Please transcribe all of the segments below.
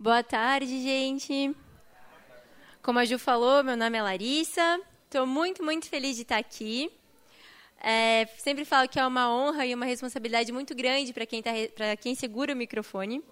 Boa tarde, gente. Como a Ju falou, meu nome é Larissa. Estou muito, muito feliz de estar aqui. É, sempre falo que é uma honra e uma responsabilidade muito grande para quem, tá, quem segura o microfone.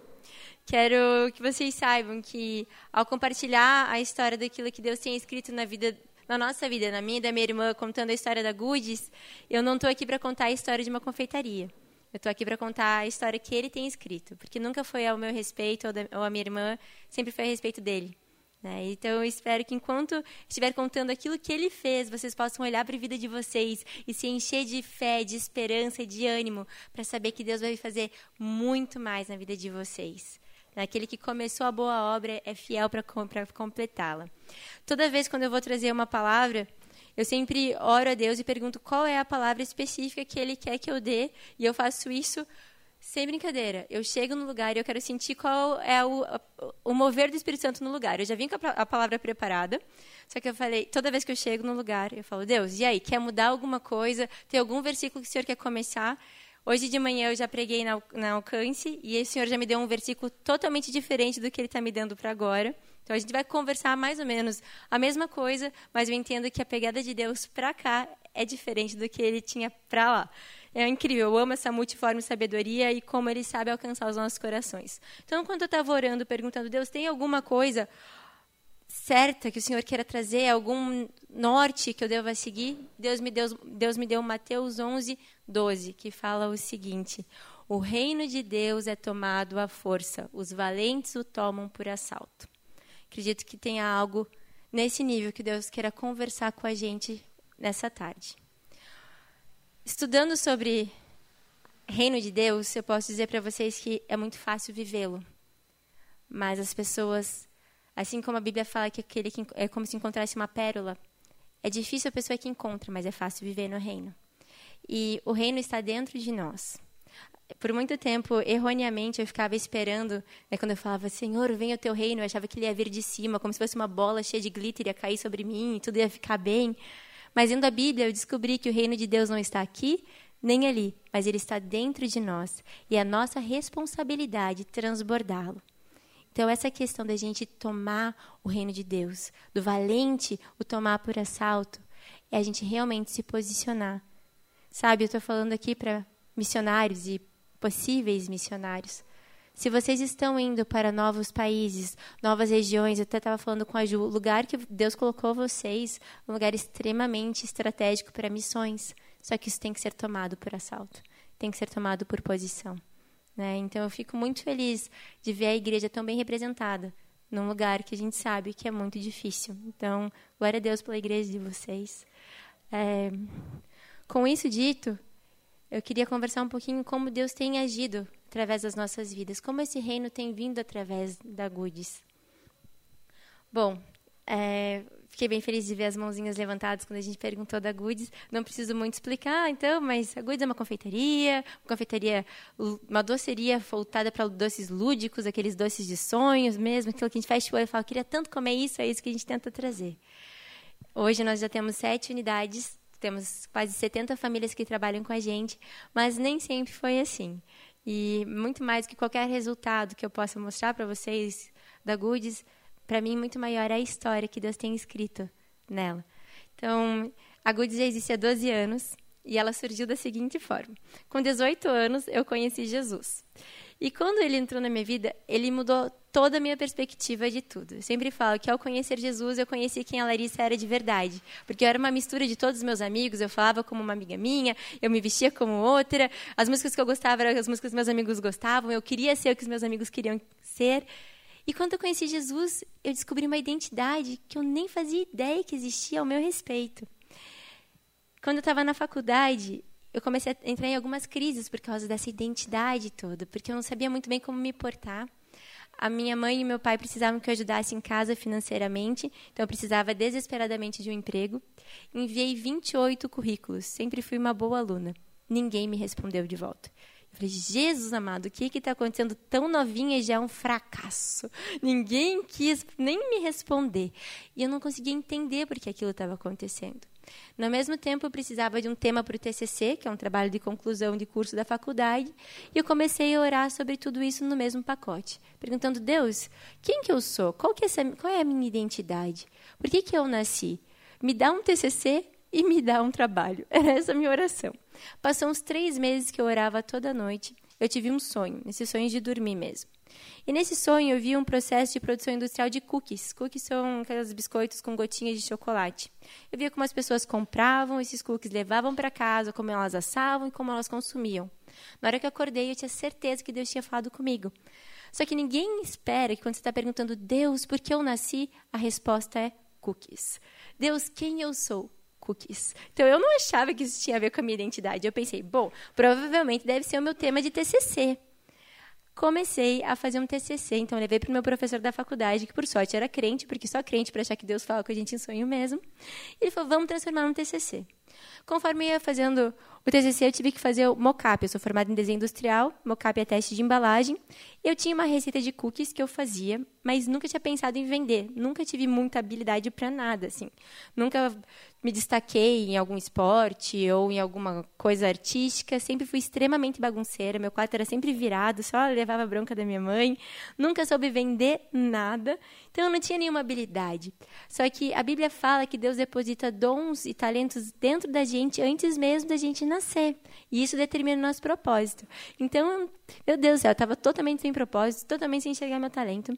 Quero que vocês saibam que, ao compartilhar a história daquilo que Deus tem escrito na vida na nossa vida, na minha e da minha irmã, contando a história da Goodies, eu não estou aqui para contar a história de uma confeitaria. Eu estou aqui para contar a história que ele tem escrito, porque nunca foi ao meu respeito ou, a minha irmã, sempre foi a respeito dele. Né? Então, eu espero que enquanto estiver contando aquilo que ele fez, vocês possam olhar para a vida de vocês e se encher de fé, de esperança e de ânimo para saber que Deus vai fazer muito mais na vida de vocês. Aquele que começou a boa obra é fiel para completá-la. Toda vez quando eu vou trazer uma palavra, eu sempre oro a Deus e pergunto qual é a palavra específica que Ele quer que eu dê, e eu faço isso sem brincadeira. Eu chego no lugar e eu quero sentir qual é o, o mover do Espírito Santo no lugar. Eu já vim com a, a palavra preparada, só que eu falei, toda vez que eu chego no lugar, eu falo, Deus, e aí, quer mudar alguma coisa? Tem algum versículo que o Senhor quer começar? Hoje de manhã eu já preguei na, na Alcance e o Senhor já me deu um versículo totalmente diferente do que Ele está me dando para agora. Então a gente vai conversar mais ou menos a mesma coisa, mas eu entendo que a pegada de Deus para cá é diferente do que Ele tinha para lá. É incrível, eu amo essa multiforme sabedoria e como Ele sabe alcançar os nossos corações. Então, quando eu estava orando, perguntando, Deus, tem alguma coisa certa que o Senhor queira trazer, algum norte que eu deva seguir, Deus me deu, Deus me deu Mateus 11, 12, que fala o seguinte: O reino de Deus é tomado à força, os valentes o tomam por assalto. Acredito que tenha algo nesse nível que Deus queira conversar com a gente nessa tarde. Estudando sobre reino de Deus, eu posso dizer para vocês que é muito fácil vivê-lo. Mas as pessoas Assim como a Bíblia fala que aquele que é como se encontrasse uma pérola, é difícil a pessoa que encontra, mas é fácil viver no reino. E o reino está dentro de nós. Por muito tempo, erroneamente, eu ficava esperando, né, quando eu falava, Senhor, venha o teu reino, eu achava que ele ia vir de cima, como se fosse uma bola cheia de glitter, ia cair sobre mim e tudo ia ficar bem. Mas lendo a Bíblia, eu descobri que o reino de Deus não está aqui, nem ali, mas ele está dentro de nós. E é a nossa responsabilidade transbordá-lo. Então, essa questão da gente tomar o reino de Deus, do valente o tomar por assalto, é a gente realmente se posicionar. Sabe, eu estou falando aqui para missionários e possíveis missionários. Se vocês estão indo para novos países, novas regiões, eu até estava falando com a Ju, o lugar que Deus colocou vocês, um lugar extremamente estratégico para missões. Só que isso tem que ser tomado por assalto, tem que ser tomado por posição. Né? Então, eu fico muito feliz de ver a igreja tão bem representada num lugar que a gente sabe que é muito difícil. Então, glória a Deus pela igreja de vocês. É, com isso dito, eu queria conversar um pouquinho como Deus tem agido através das nossas vidas, como esse reino tem vindo através da Goodies. Bom, é, Fiquei bem feliz de ver as mãozinhas levantadas quando a gente perguntou da Goods. Não preciso muito explicar, então, mas a Goods é uma confeitaria, uma confeitaria, uma doceria voltada para doces lúdicos, aqueles doces de sonhos mesmo, aquilo que a gente fecha o olho e fala, queria tanto comer isso, é isso que a gente tenta trazer. Hoje nós já temos sete unidades, temos quase 70 famílias que trabalham com a gente, mas nem sempre foi assim. E muito mais que qualquer resultado que eu possa mostrar para vocês da Goods, para mim, muito maior é a história que Deus tem escrito nela. Então, a Good já existe há 12 anos e ela surgiu da seguinte forma: com 18 anos, eu conheci Jesus. E quando ele entrou na minha vida, ele mudou toda a minha perspectiva de tudo. Eu sempre falo que ao conhecer Jesus, eu conheci quem a Larissa era de verdade. Porque eu era uma mistura de todos os meus amigos, eu falava como uma amiga minha, eu me vestia como outra, as músicas que eu gostava eram as músicas que meus amigos gostavam, eu queria ser o que os meus amigos queriam ser. E quando eu conheci Jesus, eu descobri uma identidade que eu nem fazia ideia que existia ao meu respeito. Quando eu estava na faculdade, eu comecei a entrar em algumas crises por causa dessa identidade toda, porque eu não sabia muito bem como me portar. A minha mãe e meu pai precisavam que eu ajudasse em casa financeiramente, então eu precisava desesperadamente de um emprego. Enviei 28 currículos, sempre fui uma boa aluna. Ninguém me respondeu de volta. Falei, Jesus amado, o que está acontecendo tão novinha e já é um fracasso? Ninguém quis nem me responder. E eu não conseguia entender por que aquilo estava acontecendo. No mesmo tempo, eu precisava de um tema para o TCC, que é um trabalho de conclusão de curso da faculdade, e eu comecei a orar sobre tudo isso no mesmo pacote, perguntando: Deus, quem que eu sou? Qual, que é, essa, qual é a minha identidade? Por que, que eu nasci? Me dá um TCC e me dá um trabalho. Era essa a minha oração. Passou uns três meses que eu orava toda noite. Eu tive um sonho, esse sonho de dormir mesmo. E nesse sonho eu vi um processo de produção industrial de cookies. Cookies são aqueles biscoitos com gotinhas de chocolate. Eu via como as pessoas compravam esses cookies, levavam para casa, como elas assavam e como elas consumiam. Na hora que eu acordei, eu tinha certeza que Deus tinha falado comigo. Só que ninguém espera que quando você está perguntando, Deus, por que eu nasci? A resposta é cookies. Deus, quem eu sou? Cookies. Então eu não achava que isso tinha a ver com a minha identidade. Eu pensei, bom, provavelmente deve ser o meu tema de TCC. Comecei a fazer um TCC, então levei para o meu professor da faculdade, que por sorte era crente, porque só crente para achar que Deus fala com a gente em sonho mesmo. E ele falou: "Vamos transformar num TCC". Conforme ia fazendo o TCC, eu tive que fazer o mocap. Eu sou formada em desenho industrial, mocap é teste de embalagem. Eu tinha uma receita de cookies que eu fazia, mas nunca tinha pensado em vender. Nunca tive muita habilidade para nada, assim. Nunca me destaquei em algum esporte ou em alguma coisa artística, sempre fui extremamente bagunceira, meu quarto era sempre virado, só levava bronca da minha mãe, nunca soube vender nada, então eu não tinha nenhuma habilidade. Só que a Bíblia fala que Deus deposita dons e talentos dentro da gente antes mesmo da gente nascer, e isso determina o nosso propósito. Então, meu Deus do céu, eu estava totalmente sem propósito, totalmente sem enxergar meu talento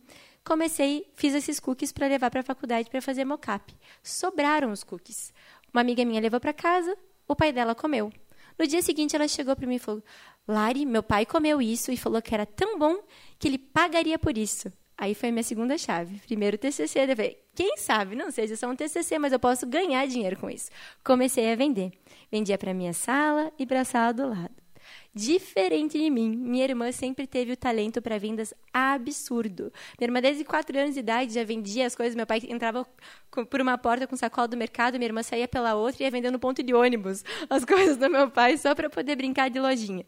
comecei, fiz esses cookies para levar para a faculdade para fazer mocap. Sobraram os cookies. Uma amiga minha levou para casa, o pai dela comeu. No dia seguinte, ela chegou para mim e falou: Lari, meu pai comeu isso e falou que era tão bom que ele pagaria por isso. Aí foi a minha segunda chave. Primeiro TCC, falei, quem sabe, não seja só um TCC, mas eu posso ganhar dinheiro com isso. Comecei a vender. Vendia para minha sala e para a sala do lado diferente de mim. Minha irmã sempre teve o talento para vendas absurdo. Minha irmã, desde 4 anos de idade, já vendia as coisas. Meu pai entrava por uma porta com sacola do mercado, minha irmã saía pela outra e ia vendendo ponto de ônibus as coisas do meu pai só para poder brincar de lojinha.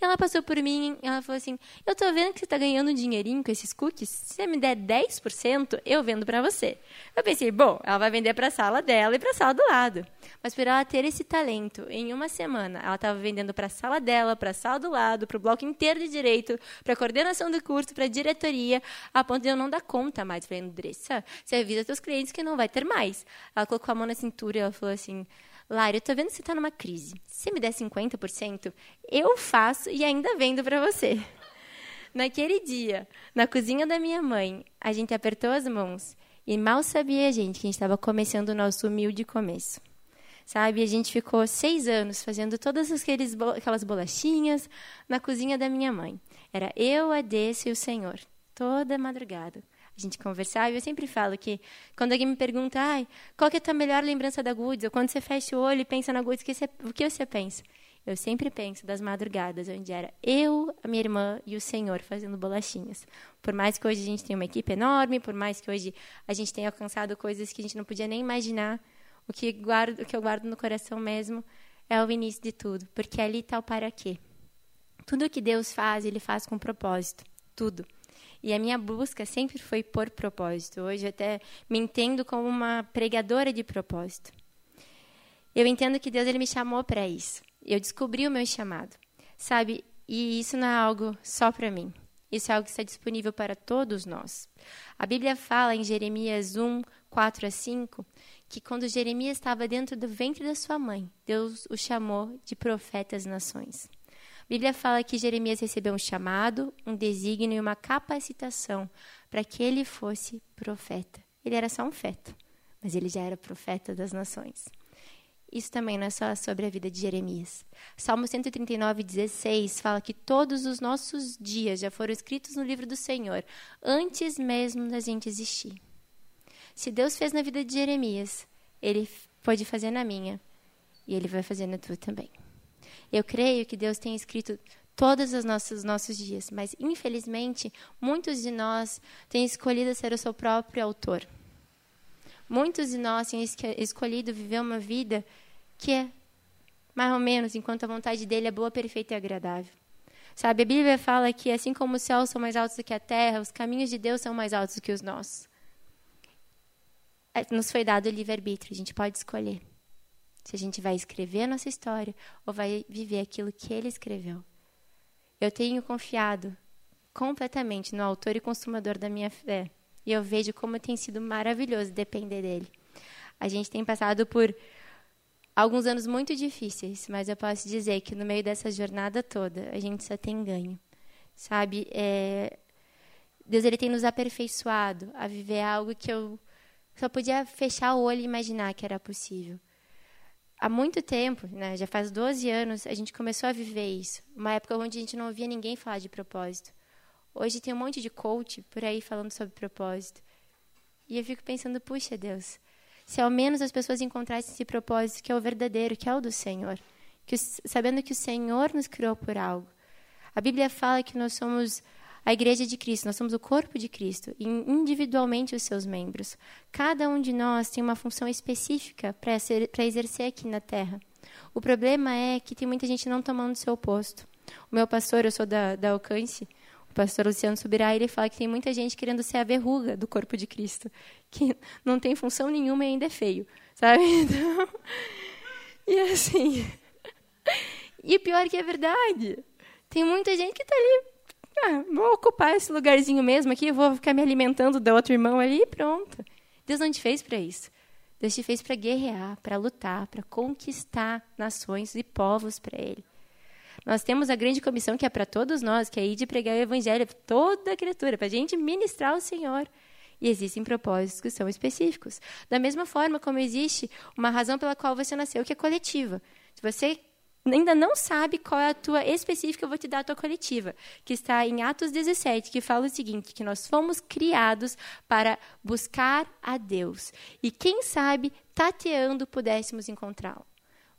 Ela passou por mim ela falou assim: Eu tô vendo que você está ganhando um dinheirinho com esses cookies. Se você me der 10%, eu vendo para você. Eu pensei: Bom, ela vai vender para a sala dela e para a sala do lado. Mas por ela ter esse talento, em uma semana, ela estava vendendo para a sala dela, para a sala do lado, para o bloco inteiro de direito, para a coordenação do curso, para a diretoria, a ponto de eu não dar conta mais. Falei: Andressa, você avisa seus clientes que não vai ter mais. Ela colocou a mão na cintura e ela falou assim: Lara, eu tô vendo que você está numa crise. Se me der 50%, eu faço e ainda vendo para você. Naquele dia, na cozinha da minha mãe, a gente apertou as mãos e mal sabia a gente que a gente estava começando o nosso humilde começo. Sabe, a gente ficou seis anos fazendo todas aqueles, aquelas bolachinhas na cozinha da minha mãe. Era eu, a Desse e o Senhor, toda madrugada a gente conversar. E eu sempre falo que quando alguém me pergunta, ai, qual que é a tua melhor lembrança da Goods? Ou quando você fecha o olho e pensa na Goods, o que você pensa? Eu sempre penso das madrugadas, onde era eu, a minha irmã e o Senhor fazendo bolachinhas. Por mais que hoje a gente tenha uma equipe enorme, por mais que hoje a gente tenha alcançado coisas que a gente não podia nem imaginar, o que, guardo, o que eu guardo no coração mesmo é o início de tudo, porque ali está o para quê. Tudo que Deus faz, Ele faz com propósito. Tudo. E a minha busca sempre foi por propósito. Hoje até me entendo como uma pregadora de propósito. Eu entendo que Deus ele me chamou para isso. Eu descobri o meu chamado. Sabe? E isso não é algo só para mim. Isso é algo que está disponível para todos nós. A Bíblia fala em Jeremias 1, 4 a 5, que quando Jeremias estava dentro do ventre da sua mãe, Deus o chamou de profeta às nações. Bíblia fala que Jeremias recebeu um chamado, um desígnio e uma capacitação para que ele fosse profeta. Ele era só um feto, mas ele já era profeta das nações. Isso também não é só sobre a vida de Jeremias. Salmo 139, 16 fala que todos os nossos dias já foram escritos no livro do Senhor, antes mesmo da gente existir. Se Deus fez na vida de Jeremias, ele pode fazer na minha, e ele vai fazer na tua também. Eu creio que Deus tem escrito todos os nossos, nossos dias, mas infelizmente muitos de nós têm escolhido ser o seu próprio autor. Muitos de nós têm escolhido viver uma vida que é mais ou menos enquanto a vontade dele é boa, perfeita e agradável. Sabe, a Bíblia fala que assim como os céus são mais altos do que a terra, os caminhos de Deus são mais altos do que os nossos. É, nos foi dado o livre-arbítrio, a gente pode escolher se a gente vai escrever a nossa história ou vai viver aquilo que ele escreveu. Eu tenho confiado completamente no autor e consumador da minha fé. E eu vejo como tem sido maravilhoso depender dele. A gente tem passado por alguns anos muito difíceis, mas eu posso dizer que no meio dessa jornada toda, a gente só tem ganho. Sabe? É... Deus ele tem nos aperfeiçoado a viver algo que eu só podia fechar o olho e imaginar que era possível. Há muito tempo, né, já faz 12 anos, a gente começou a viver isso. Uma época onde a gente não ouvia ninguém falar de propósito. Hoje tem um monte de coach por aí falando sobre propósito. E eu fico pensando, puxa Deus, se ao menos as pessoas encontrassem esse propósito que é o verdadeiro, que é o do Senhor, que, sabendo que o Senhor nos criou por algo. A Bíblia fala que nós somos a igreja de Cristo, nós somos o corpo de Cristo, e individualmente os seus membros. Cada um de nós tem uma função específica para exercer aqui na terra. O problema é que tem muita gente não tomando seu posto. O meu pastor, eu sou da, da Alcance, o pastor Luciano Subirá, ele fala que tem muita gente querendo ser a verruga do corpo de Cristo, que não tem função nenhuma e ainda é feio, sabe? Então, e assim. E pior é que é verdade. Tem muita gente que está ali. Ah, vou ocupar esse lugarzinho mesmo aqui, vou ficar me alimentando do outro irmão ali e pronto. Deus não te fez para isso. Deus te fez para guerrear, para lutar, para conquistar nações e povos para Ele. Nós temos a grande comissão que é para todos nós, que é ir de pregar o evangelho para toda a criatura, para a gente ministrar o Senhor. E existem propósitos que são específicos. Da mesma forma como existe uma razão pela qual você nasceu, que é coletiva. Se você ainda não sabe qual é a tua específica, eu vou te dar a tua coletiva, que está em Atos 17, que fala o seguinte, que nós fomos criados para buscar a Deus. E quem sabe, tateando, pudéssemos encontrá-lo.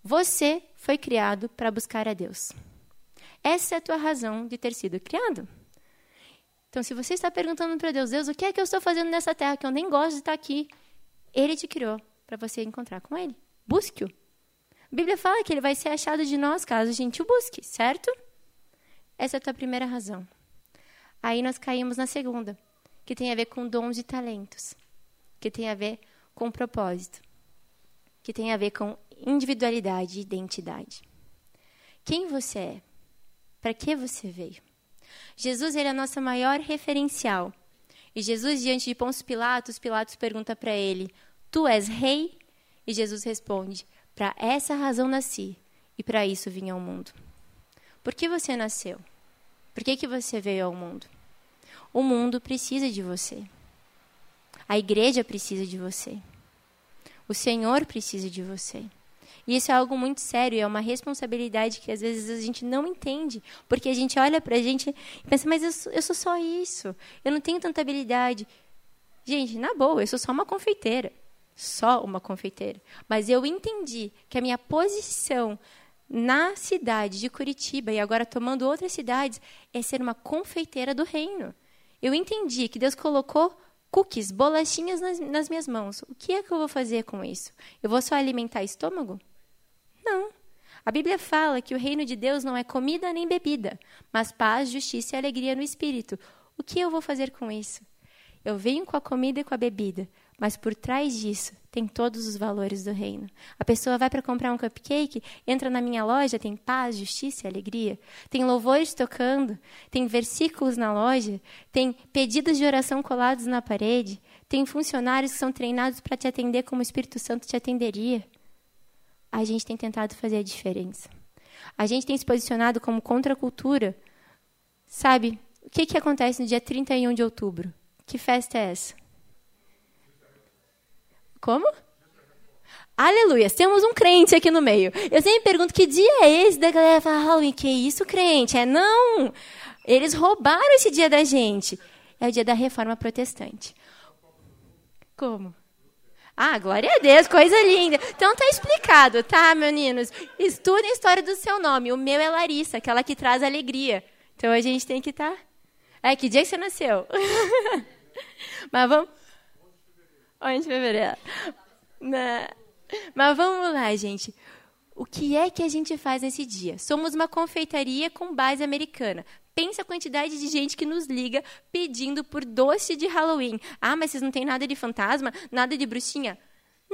Você foi criado para buscar a Deus. Essa é a tua razão de ter sido criado. Então, se você está perguntando para Deus, Deus, o que é que eu estou fazendo nessa terra que eu nem gosto de estar aqui? Ele te criou para você encontrar com Ele. Busque-o. A Bíblia fala que ele vai ser achado de nós caso a gente o busque, certo? Essa é a tua primeira razão. Aí nós caímos na segunda, que tem a ver com dons e talentos, que tem a ver com propósito, que tem a ver com individualidade e identidade. Quem você é? Para que você veio? Jesus ele é a nossa maior referencial. E Jesus, diante de Pôncio Pilatos, Pilatos pergunta para ele: Tu és rei? E Jesus responde: Para essa razão nasci, e para isso vim ao mundo. Por que você nasceu? Por que, que você veio ao mundo? O mundo precisa de você. A igreja precisa de você. O Senhor precisa de você. E isso é algo muito sério, é uma responsabilidade que às vezes a gente não entende, porque a gente olha para a gente e pensa, mas eu sou, eu sou só isso, eu não tenho tanta habilidade. Gente, na boa, eu sou só uma confeiteira, só uma confeiteira. Mas eu entendi que a minha posição na cidade de Curitiba e agora tomando outras cidades é ser uma confeiteira do reino. Eu entendi que Deus colocou cookies, bolachinhas nas, nas minhas mãos. O que é que eu vou fazer com isso? Eu vou só alimentar estômago? Não. A Bíblia fala que o reino de Deus não é comida nem bebida, mas paz, justiça e alegria no espírito. O que eu vou fazer com isso? Eu venho com a comida e com a bebida, mas por trás disso tem todos os valores do reino. A pessoa vai para comprar um cupcake, entra na minha loja, tem paz, justiça e alegria. Tem louvores tocando, tem versículos na loja, tem pedidos de oração colados na parede, tem funcionários que são treinados para te atender como o Espírito Santo te atenderia a gente tem tentado fazer a diferença. A gente tem se posicionado como contracultura. Sabe, o que, que acontece no dia 31 de outubro? Que festa é essa? Como? Aleluia, temos um crente aqui no meio. Eu sempre pergunto que dia é esse da galera fala, Halloween, que isso, crente? É não. Eles roubaram esse dia da gente. É o dia da reforma protestante. Como? Ah, glória a Deus, coisa linda. Então tá explicado, tá, meninos? Estudem a história do seu nome. O meu é Larissa, aquela que traz alegria. Então a gente tem que estar. Tá... É, que dia que você nasceu? Mas vamos. 11 de fevereiro. Mas vamos lá, gente. o que é que a gente faz nesse dia? Somos uma confeitaria com base americana. Pensa a quantidade de gente que nos liga pedindo por doce de Halloween. Ah, mas vocês não têm nada de fantasma, nada de bruxinha?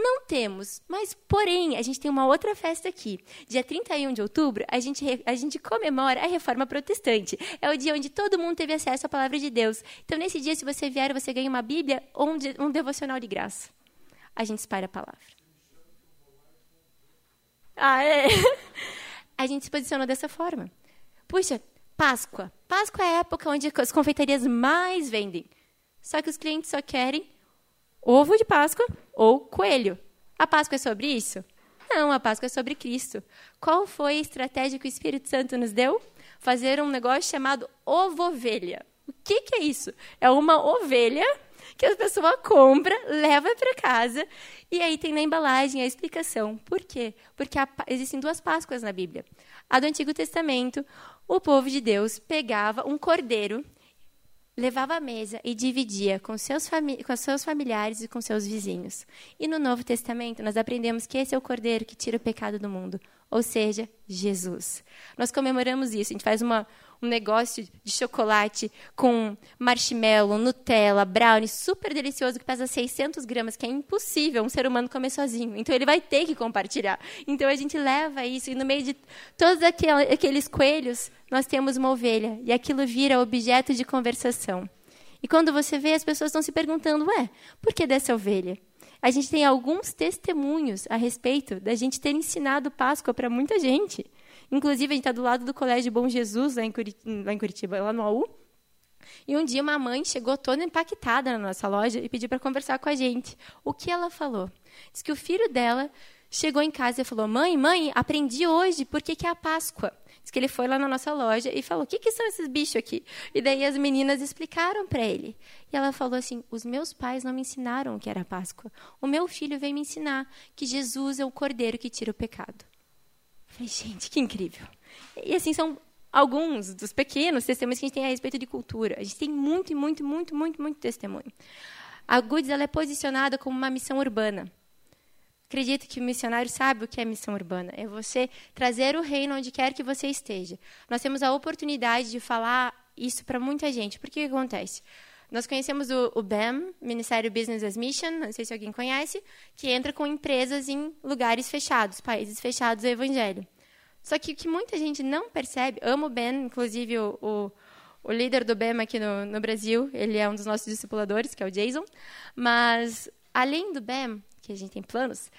Não temos, mas porém, a gente tem uma outra festa aqui. Dia 31 de outubro, a gente, a gente comemora a reforma protestante. É o dia onde todo mundo teve acesso à palavra de Deus. Então, nesse dia, se você vier, você ganha uma Bíblia ou um, um devocional de graça. A gente espalha a palavra. Ah, é? A gente se posicionou dessa forma. Puxa, Páscoa. Páscoa é a época onde as confeitarias mais vendem. Só que os clientes só querem ovo de Páscoa ou coelho. A Páscoa é sobre isso? Não, a Páscoa é sobre Cristo. Qual foi a estratégia que o Espírito Santo nos deu? Fazer um negócio chamado ovo-ovelha. O que, que é isso? É uma ovelha que a pessoa compra, leva para casa e aí tem na embalagem a explicação. Por quê? Porque existem duas Páscoas na Bíblia. A do Antigo Testamento, o povo de Deus pegava um cordeiro, levava à mesa e dividia com seus, com seus familiares e com seus vizinhos. E no Novo Testamento, nós aprendemos que esse é o cordeiro que tira o pecado do mundo, ou seja, Jesus. Nós comemoramos isso, a gente faz uma um negócio de chocolate com marshmallow, Nutella, brownie, super delicioso, que pesa 600 gramas, que é impossível um ser humano comer sozinho. Então, ele vai ter que compartilhar. Então, a gente leva isso, e no meio de todos aqueles coelhos, nós temos uma ovelha, e aquilo vira objeto de conversação. E quando você vê, as pessoas estão se perguntando, ué, por que dessa ovelha? A gente tem alguns testemunhos a respeito da gente ter ensinado Páscoa para muita gente. Inclusive, a gente está do lado do Colégio Bom Jesus, lá em, Curitiba, lá em Curitiba, lá no AU. E um dia uma mãe chegou toda impactada na nossa loja e pediu para conversar com a gente. O que ela falou? Diz que o filho dela chegou em casa e falou: Mãe, mãe, aprendi hoje por que, que é a Páscoa. Diz que ele foi lá na nossa loja e falou: O que, que são esses bichos aqui? E daí as meninas explicaram para ele. E ela falou assim: Os meus pais não me ensinaram o que era a Páscoa. O meu filho veio me ensinar que Jesus é o cordeiro que tira o pecado. Falei, gente, que incrível. E assim são alguns dos pequenos testemunhos que a gente tem a respeito de cultura. A gente tem muito, muito, muito, muito, muito testemunho. A Goods ela é posicionada como uma missão urbana. Acredito que o missionário sabe o que é missão urbana. É você trazer o reino onde quer que você esteja. Nós temos a oportunidade de falar isso para muita gente. Por que, acontece? Nós conhecemos o, o BEM, Ministério Business as Mission, não sei se alguém conhece, que entra com empresas em lugares fechados, países fechados ao evangelho. Só que o que muita gente não percebe, amo o Ben, inclusive o, o, o líder do BEM aqui no, no, Brasil, ele é um dos nossos discipuladores, que é o Jason, mas além do BEM, que a gente tem planos,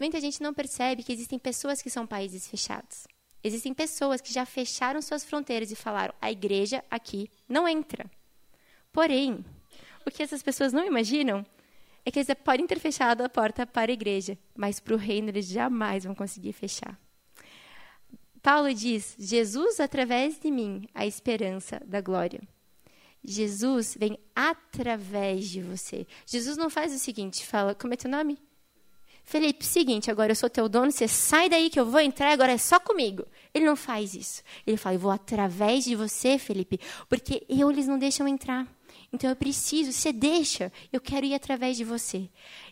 muita gente não percebe que existem pessoas que são países fechados. Existem pessoas que já fecharam suas fronteiras e falaram: a igreja aqui não entra. Porém, o que essas pessoas não imaginam é que eles podem ter fechado a porta para a igreja, mas para o reino eles jamais vão conseguir fechar. Paulo diz: Jesus através de mim, a esperança da glória. Jesus vem através de você. Jesus não faz o seguinte, fala, como é teu nome? Felipe, seguinte, agora eu sou teu dono, você sai daí que eu vou entrar, agora é só comigo. Ele não faz isso. Ele fala, eu vou através de você, Felipe, porque eu eles não deixam entrar. Então eu preciso, você deixa, eu quero ir através de você.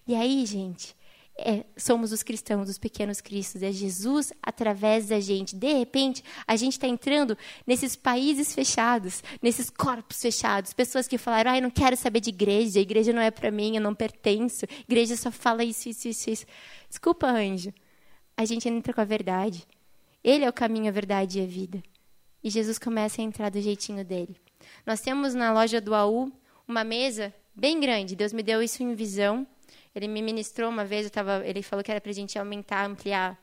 E aí, gente, é, somos os cristãos, os pequenos cristos, é Jesus através da gente. De repente, a gente está entrando nesses países fechados, nesses corpos fechados, pessoas que falaram: ah, eu não quero saber de igreja, a igreja não é para mim, eu não pertenço, a igreja só fala isso, isso, isso, isso. Desculpa, anjo. A gente entra com a verdade. Ele é o caminho, a verdade e a vida. E Jesus começa a entrar do jeitinho dele. Nós temos na loja do AU uma mesa bem grande. Deus me deu isso em visão. Ele me ministrou uma vez, eu tava, ele falou que era para a gente aumentar, ampliar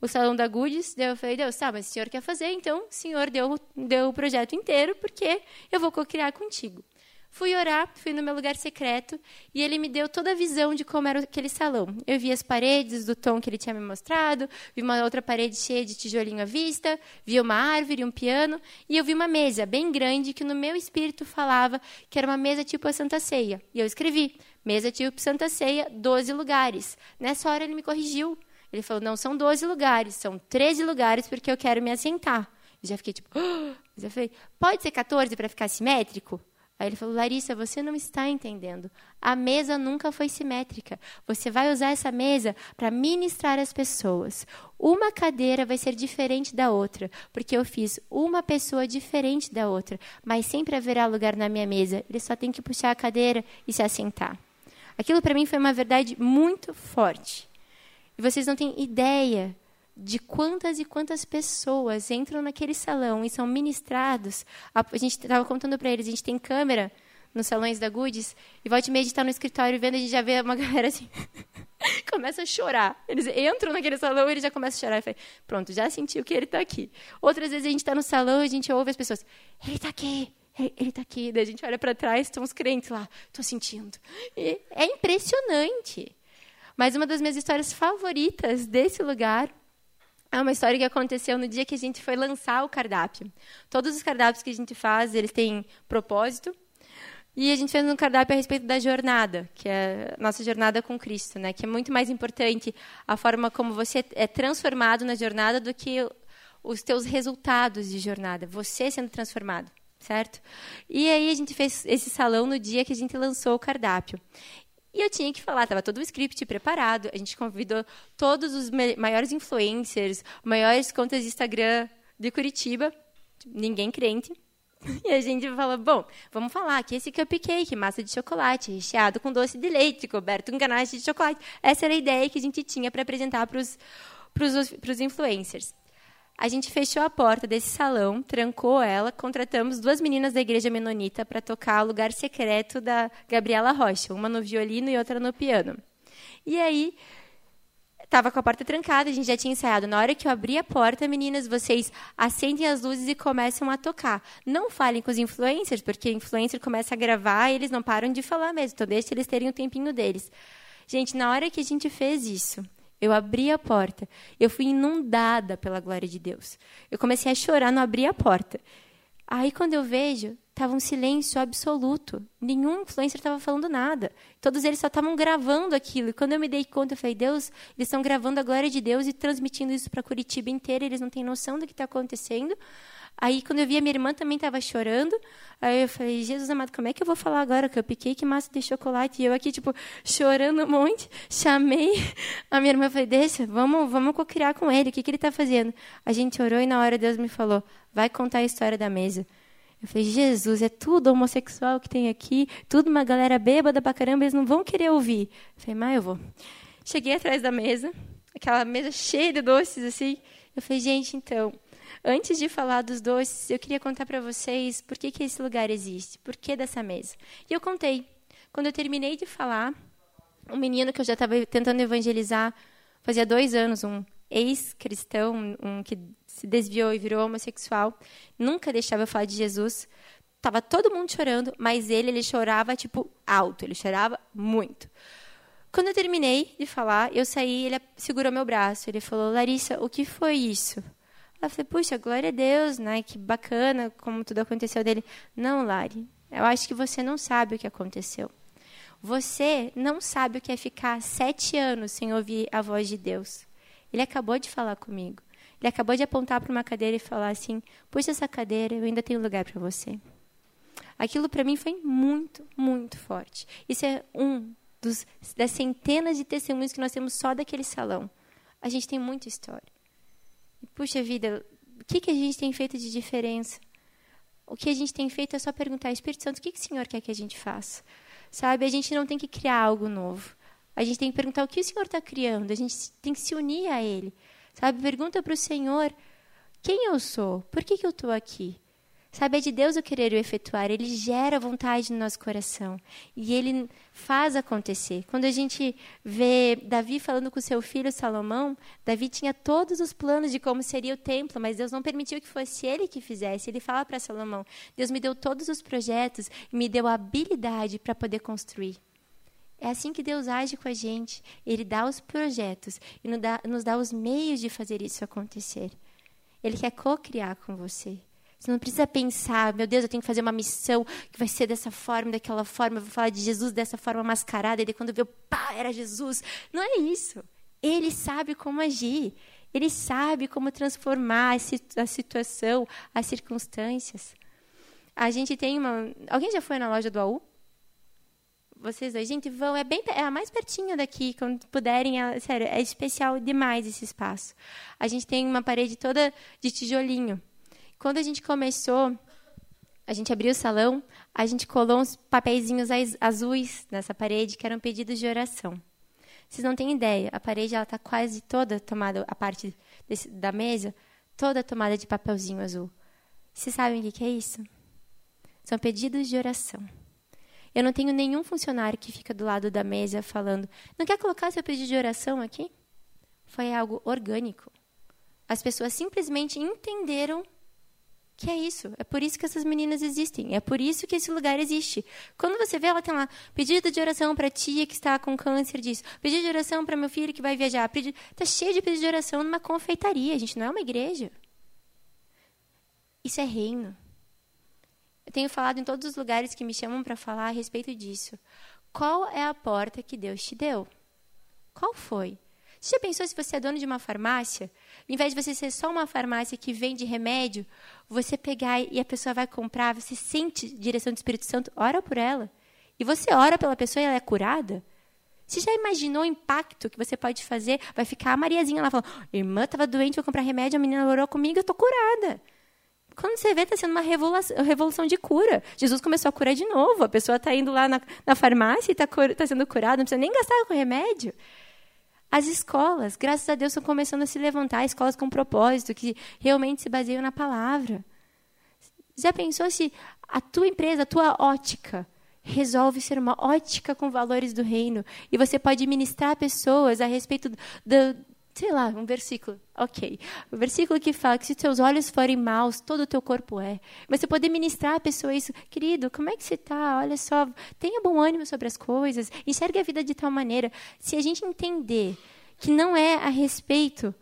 o salão da Goodies. Daí eu falei, Deus, tá, mas o senhor quer fazer, então o senhor deu, deu o projeto inteiro, porque eu vou co-criar contigo. Fui orar, fui no meu lugar secreto e ele me deu toda a visão de como era aquele salão. Eu vi as paredes do tom que ele tinha me mostrado, vi uma outra parede cheia de tijolinho à vista, vi uma árvore, um piano e eu vi uma mesa bem grande que no meu espírito falava que era uma mesa tipo a Santa Ceia. E eu escrevi: mesa tipo Santa Ceia, 12 lugares. Nessa hora ele me corrigiu. Ele falou: não são 12 lugares, são 13 lugares porque eu quero me assentar. Eu já fiquei tipo, oh! já falei, pode ser 14 para ficar simétrico? Aí ele falou: Larissa, você não está entendendo. A mesa nunca foi simétrica. Você vai usar essa mesa para ministrar as pessoas. Uma cadeira vai ser diferente da outra, porque eu fiz uma pessoa diferente da outra, mas sempre haverá lugar na minha mesa. Ele só tem que puxar a cadeira e se assentar. Aquilo para mim foi uma verdade muito forte. E vocês não têm ideia de quantas e quantas pessoas entram naquele salão e são ministrados. A, gente estava contando para eles, a gente tem câmera nos salões da Goods, e volta e meia a gente está no escritório vendo, a gente já vê uma galera assim, começa a chorar. Eles entram naquele salão e eles já começam a chorar. Eu falei, pronto, já sentiu que ele está aqui. Outras vezes a gente está no salão e a gente ouve as pessoas, ele está aqui, ele está aqui. Daí a gente olha para trás, estão os crentes lá, estou sentindo. E é impressionante. Mas uma das minhas histórias favoritas desse lugar é uma história que aconteceu no dia que a gente foi lançar o cardápio. Todos os cardápios que a gente faz, eles têm propósito. E a gente fez um cardápio a respeito da jornada, que é a nossa jornada com Cristo, né? Que é muito mais importante a forma como você é transformado na jornada do que os teus resultados de jornada, você sendo transformado, certo? E aí a gente fez esse salão no dia que a gente lançou o cardápio. E eu tinha que falar, estava todo o script preparado. A gente convidou todos os maiores influencers, maiores contas de Instagram de Curitiba, ninguém crente. E a gente falou, bom, vamos falar que esse cupcake, massa de chocolate, recheado com doce de leite, coberto com ganache de chocolate. Essa era a ideia que a gente tinha para apresentar para os influencers. A gente fechou a porta desse salão, trancou ela, contratamos duas meninas da igreja menonita para tocar o lugar secreto da Gabriela Rocha, uma no violino e outra no piano. E aí, estava com a porta trancada, a gente já tinha ensaiado. Na hora que eu abri a porta, meninas, vocês acendem as luzes e começam a tocar. Não falem com os influencers, porque influencer começa a gravar e eles não param de falar mesmo. Então, deixa eles terem o tempinho deles. Gente, na hora que a gente fez isso, eu abri a porta. Eu fui inundada pela glória de Deus. Eu comecei a chorar, não abri a porta. Aí, quando eu vejo, estava um silêncio absoluto. Nenhum influencer estava falando nada. Todos eles só estavam gravando aquilo. E quando eu me dei conta, eu falei: Deus, eles estão gravando a glória de Deus e transmitindo isso para Curitiba inteira. Eles não têm noção do que está acontecendo. Aí, quando eu vi, a minha irmã também estava chorando. Aí eu falei, Jesus amado, como é que eu vou falar agora? Cupcake, massa de chocolate. E eu aqui, tipo, chorando um monte. Chamei a minha irmã e falei, deixa, vamos, vamos co-criar com ele. O que, que ele está fazendo? A gente orou e na hora Deus me falou, vai contar a história da mesa. Eu falei, Jesus, é tudo homossexual que tem aqui, tudo uma galera bêbada pra caramba, eles não vão querer ouvir. Eu falei, mas eu vou. Cheguei atrás da mesa, aquela mesa cheia de doces, assim. Eu falei, gente, então, Antes de falar dos doces, eu queria contar para vocês por que, que esse lugar existe, por que dessa mesa. E eu contei. Quando eu terminei de falar, um menino que eu já estava tentando evangelizar fazia dois anos, um ex-cristão, um que se desviou e virou homossexual, nunca deixava eu falar de Jesus. Tava todo mundo chorando, mas ele, ele chorava tipo alto, ele chorava muito. Quando eu terminei de falar, eu saí, ele segurou meu braço, ele falou: "Larissa, o que foi isso?" Eu falei, puxa, glória a Deus, né? Que bacana como tudo aconteceu dele. Não, Lari, eu acho que você não sabe o que aconteceu. Você não sabe o que é ficar sete anos sem ouvir a voz de Deus. Ele acabou de falar comigo. Ele acabou de apontar para uma cadeira e falar assim: puxa essa cadeira, eu ainda tenho lugar para você. Aquilo para mim foi muito, muito forte. Isso é um dos, das centenas de testemunhos que nós temos só daquele salão. A gente tem muita história puxa vida, o que, que a gente tem feito de diferença? O que a gente tem feito é só perguntar, Espírito Santo, o que, que o Senhor quer que a gente faça? Sabe, a gente não tem que criar algo novo. A gente tem que perguntar o que o Senhor está criando. A gente tem que se unir a Ele. Sabe, pergunta para o Senhor, quem eu sou? Por que, que eu estou aqui? Sabe, é de Deus o querer o efetuar. Ele gera vontade no nosso coração. E ele faz acontecer. Quando a gente vê Davi falando com seu filho Salomão, Davi tinha todos os planos de como seria o templo, mas Deus não permitiu que fosse ele que fizesse. Ele fala para Salomão: Deus me deu todos os projetos e me deu a habilidade para poder construir. É assim que Deus age com a gente. Ele dá os projetos e nos dá, nos dá os meios de fazer isso acontecer. Ele quer co-criar com você. Você não precisa pensar, meu Deus, eu tenho que fazer uma missão que vai ser dessa forma, daquela forma, eu vou falar de Jesus dessa forma mascarada, e daí quando vê, pá, era Jesus. Não é isso. Ele sabe como agir. Ele sabe como transformar a situação, as circunstâncias. A gente tem uma. Alguém já foi na loja do AU? Vocês dois, gente, vão. É bem é a mais pertinho daqui, quando puderem. É, sério, é especial demais esse espaço. A gente tem uma parede toda de tijolinho. Quando a gente começou, a gente abriu o salão, a gente colou uns papeizinhos azuis nessa parede, que eram pedidos de oração. Vocês não têm ideia, a parede está quase toda tomada, a parte desse, da mesa, toda tomada de papelzinho azul. Vocês sabem o que, que é isso? São pedidos de oração. Eu não tenho nenhum funcionário que fica do lado da mesa falando: não quer colocar seu pedido de oração aqui? Foi algo orgânico. As pessoas simplesmente entenderam que é isso. É por isso que essas meninas existem. É por isso que esse lugar existe. Quando você vê, ela tem lá pedido de oração para a tia que está com câncer disso. Pedido de oração para meu filho que vai viajar. Está cheio de pedido de oração numa confeitaria. A gente não é uma igreja. Isso é reino. Eu tenho falado em todos os lugares que me chamam para falar a respeito disso. Qual é a porta que Deus te deu? Qual foi? Você já pensou se você é dono de uma farmácia? Em vez de você ser só uma farmácia que vende remédio, você pegar e a pessoa vai comprar, você sente direção do Espírito Santo, ora por ela. E você ora pela pessoa e ela é curada? Você já imaginou o impacto que você pode fazer? Vai ficar a Mariazinha lá falando: irmã estava doente, vou comprar remédio, a menina orou comigo, eu estou curada. Quando você vê, está sendo uma revolução, de cura. Jesus começou a curar de novo. A pessoa está indo lá na, na farmácia e está tá sendo curada, não precisa nem gastar com remédio. As escolas, graças a Deus, estão começando a se levantar, escolas com propósito, que realmente se baseiam na palavra. Já pensou se a tua empresa, a tua ótica, resolve ser uma ótica com valores do reino e você pode ministrar pessoas a respeito do, sei lá, um versículo, ok. O um versículo que fala que se teus olhos forem maus, todo o teu corpo é. Mas você poder ministrar a pessoa isso, querido, como é que você está? Olha só, tenha bom ânimo sobre as coisas, enxergue a vida de tal maneira. Se a gente entender que não é a respeito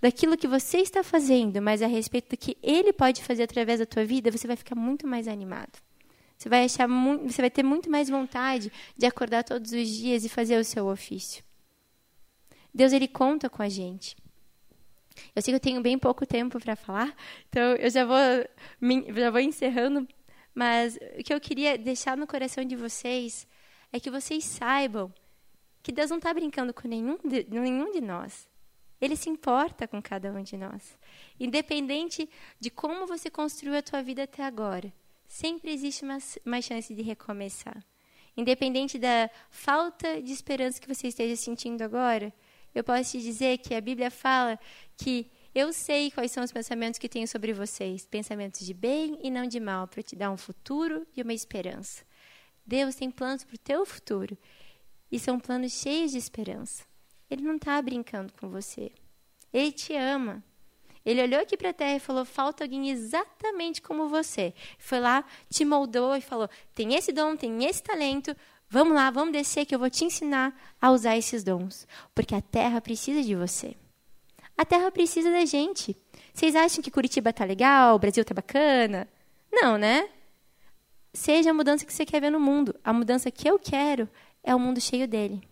daquilo que você está fazendo, mas a respeito do que ele pode fazer através da tua vida, você vai ficar muito mais animado. Você vai achar muito, você vai ter muito mais vontade de acordar todos os dias e fazer o seu ofício. Deus ele conta com a gente. Eu sei que eu tenho bem pouco tempo para falar, então eu já vou já vou encerrando, mas o que eu queria deixar no coração de vocês é que vocês saibam que Deus não está brincando com nenhum de, nenhum de nós. Ele se importa com cada um de nós. Independente de como você construiu a tua vida até agora, sempre existe uma, uma chance de recomeçar. Independente da falta de esperança que você esteja sentindo agora, eu posso te dizer que a Bíblia fala que eu sei quais são os pensamentos que tenho sobre vocês, pensamentos de bem e não de mal, para te dar um futuro e uma esperança. Deus tem planos para o teu futuro e são planos cheios de esperança. Ele não está brincando com você. Ele te ama. Ele olhou aqui para a terra e falou: falta alguém exatamente como você. Foi lá, te moldou e falou: tem esse dom, tem esse talento, Vamos lá, vamos descer que eu vou te ensinar a usar esses dons. Porque a terra precisa de você. A terra precisa da gente. Vocês acham que Curitiba tá legal, o Brasil tá bacana? Não, né? Seja a mudança que você quer ver no mundo. A mudança que eu quero é o um mundo cheio dele.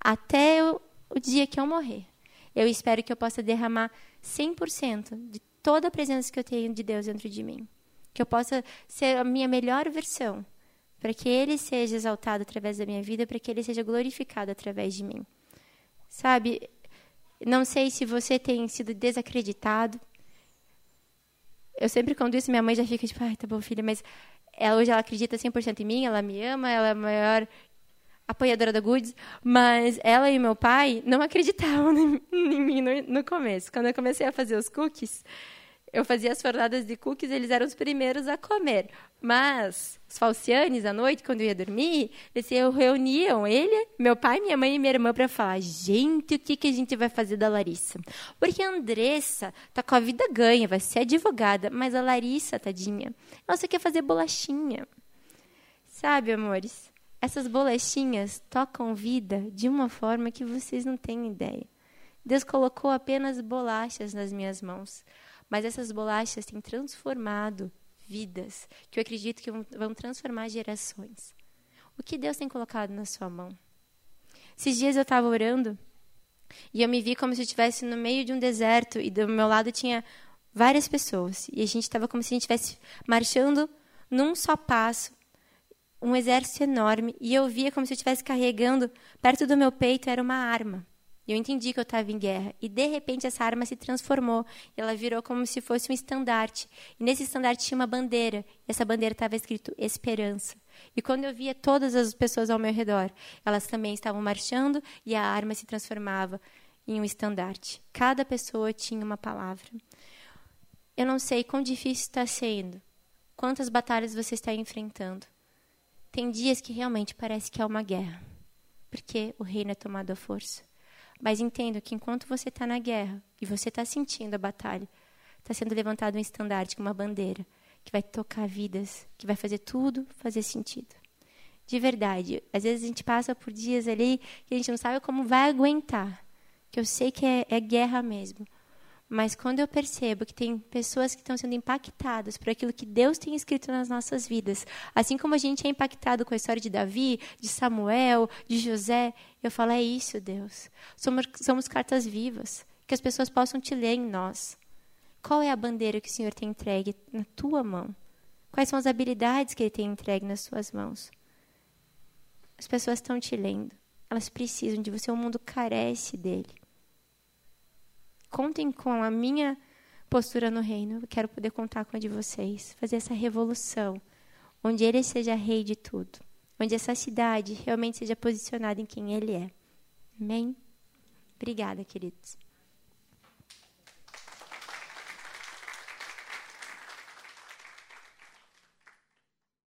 Até o, o dia que eu morrer. Eu espero que eu possa derramar 100% de toda a presença que eu tenho de Deus dentro de mim. Que eu possa ser a minha melhor versão para que Ele seja exaltado através da minha vida, para que Ele seja glorificado através de mim. Sabe, não sei se você tem sido desacreditado. Eu sempre quando isso, minha mãe já fica tipo, ai, tá bom, filha, mas ela, hoje ela acredita 100% em mim, ela me ama, ela é a maior apoiadora da Goods, mas ela e meu pai não acreditavam em mim no, no começo. Quando eu comecei a fazer os cookies, eu fazia as fornadas de cookies, eles eram os primeiros a comer. Mas os falcianes, à noite, quando eu ia dormir, eles se reuniam, ele, meu pai, minha mãe e minha irmã, para falar: gente, o que, que a gente vai fazer da Larissa? Porque a Andressa tá com a vida ganha, vai ser advogada, mas a Larissa, tadinha, ela só quer fazer bolachinha. Sabe, amores? Essas bolachinhas tocam vida de uma forma que vocês não têm ideia. Deus colocou apenas bolachas nas minhas mãos mas essas bolachas têm transformado vidas, que eu acredito que vão transformar gerações. O que Deus tem colocado na sua mão? Esses dias eu estava orando e eu me vi como se eu estivesse no meio de um deserto e do meu lado tinha várias pessoas. E a gente estava como se a gente estivesse marchando num só passo, um exército enorme, e eu via como se eu estivesse carregando, perto do meu peito era uma arma. E eu entendi que eu estava em guerra. E de repente essa arma se transformou. Ela virou como se fosse um estandarte. E nesse estandarte tinha uma bandeira. E essa bandeira estava escrito esperança. E quando eu via todas as pessoas ao meu redor, elas também estavam marchando e a arma se transformava em um estandarte. Cada pessoa tinha uma palavra. Eu não sei quão difícil está sendo. Quantas batalhas você está enfrentando. Tem dias que realmente parece que é uma guerra, porque o reino é tomado à força. Mas entenda que enquanto você está na guerra e você está sentindo a batalha, está sendo levantado um estandarte uma bandeira que vai tocar vidas, que vai fazer tudo fazer sentido. De verdade, às vezes a gente passa por dias ali que a gente não sabe como vai aguentar, que eu sei que é, é guerra mesmo. Mas quando eu percebo que tem pessoas que estão sendo impactadas por aquilo que Deus tem escrito nas nossas vidas, assim como a gente é impactado com a história de Davi, de Samuel, de José, eu falo: é isso, Deus. Somos, somos cartas vivas, que as pessoas possam te ler em nós. Qual é a bandeira que o Senhor tem entregue na tua mão? Quais são as habilidades que Ele tem entregue nas suas mãos? As pessoas estão te lendo. Elas precisam de você. O mundo carece dele. Contem com a minha postura no reino. Eu quero poder contar com a de vocês. Fazer essa revolução. Onde ele seja rei de tudo. Onde essa cidade realmente seja posicionada em quem ele é. Amém? Obrigada, queridos.